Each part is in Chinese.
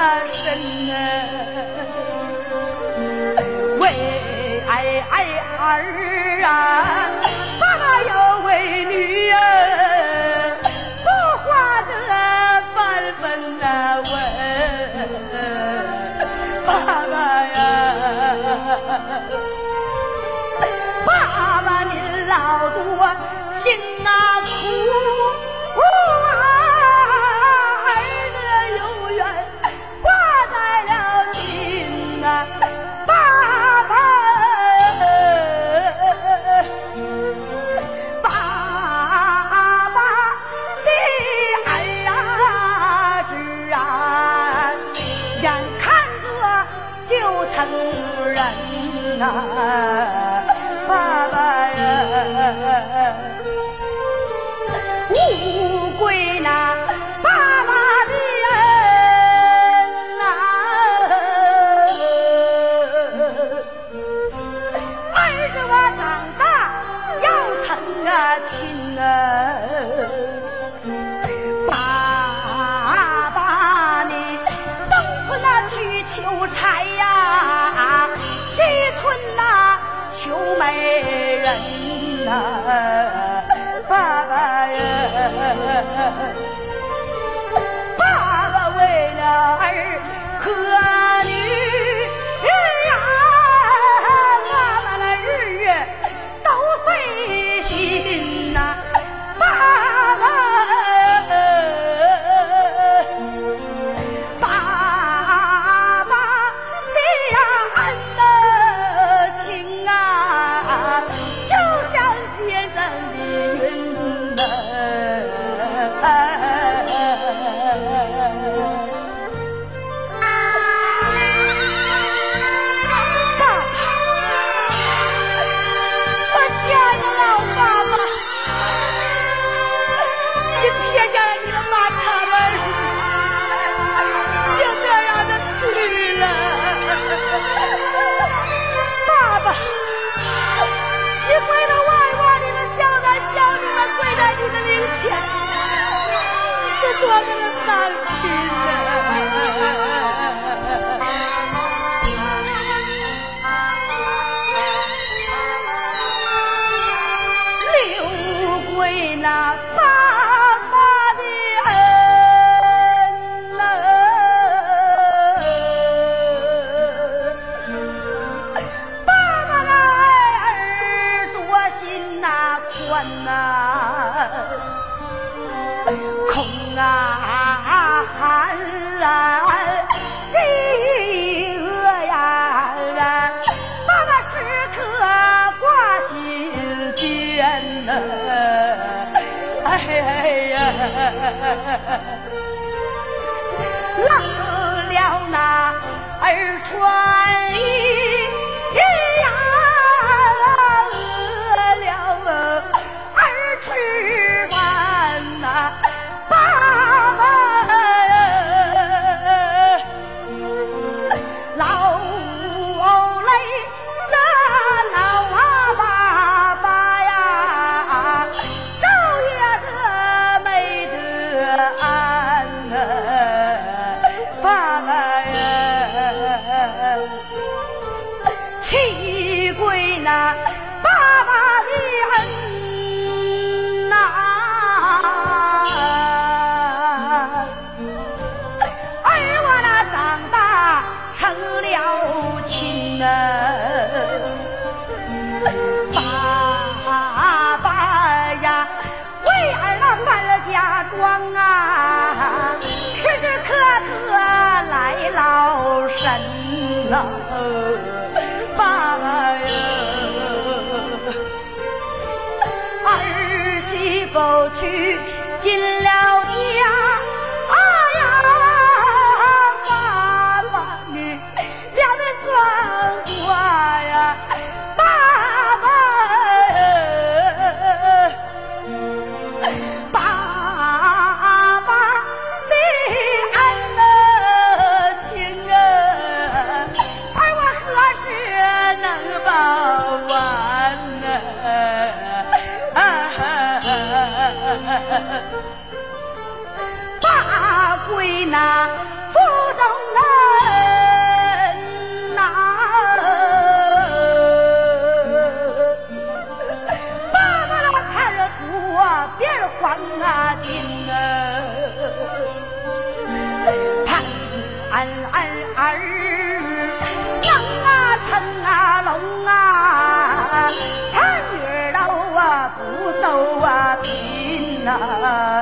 人呐、为,儿啊，爸爸要为女儿不花这半分呐、啊，爸爸呀，爸爸您老多心啊苦。恩人呐，爸爸人，乌龟呐，爸爸的恩呐，儿子我长大要亲啊。美人哪，爸爸呀，爸爸为了儿。走去进了啊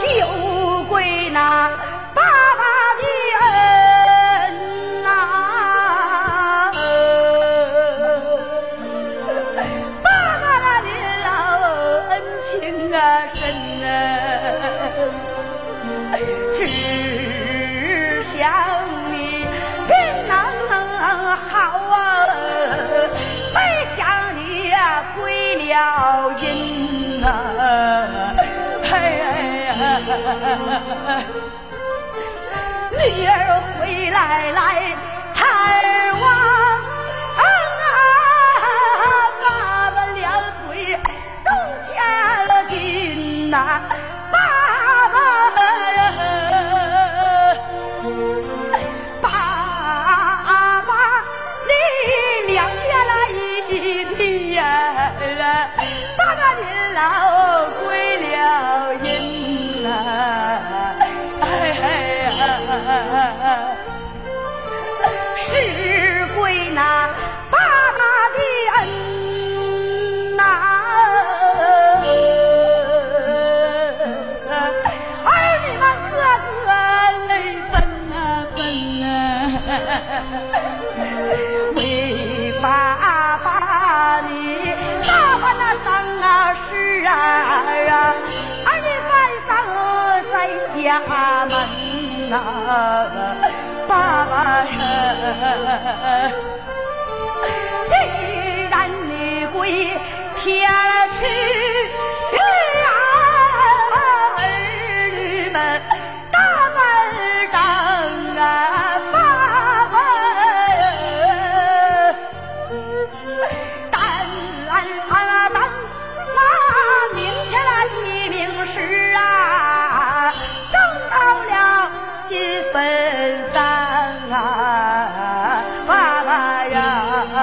酒鬼那。女儿回来来探望啊，爸爸两腿都僵了筋呐。为爸爸你打扮那丧啊事啊，儿女晚上在家门呐，爸爸呀，既然你归天去。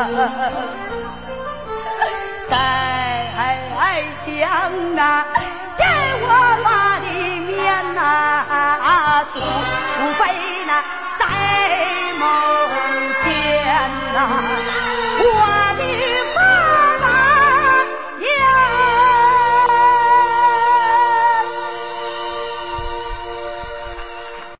呀，在想啊，见我妈的面呐，除非那在梦见呐。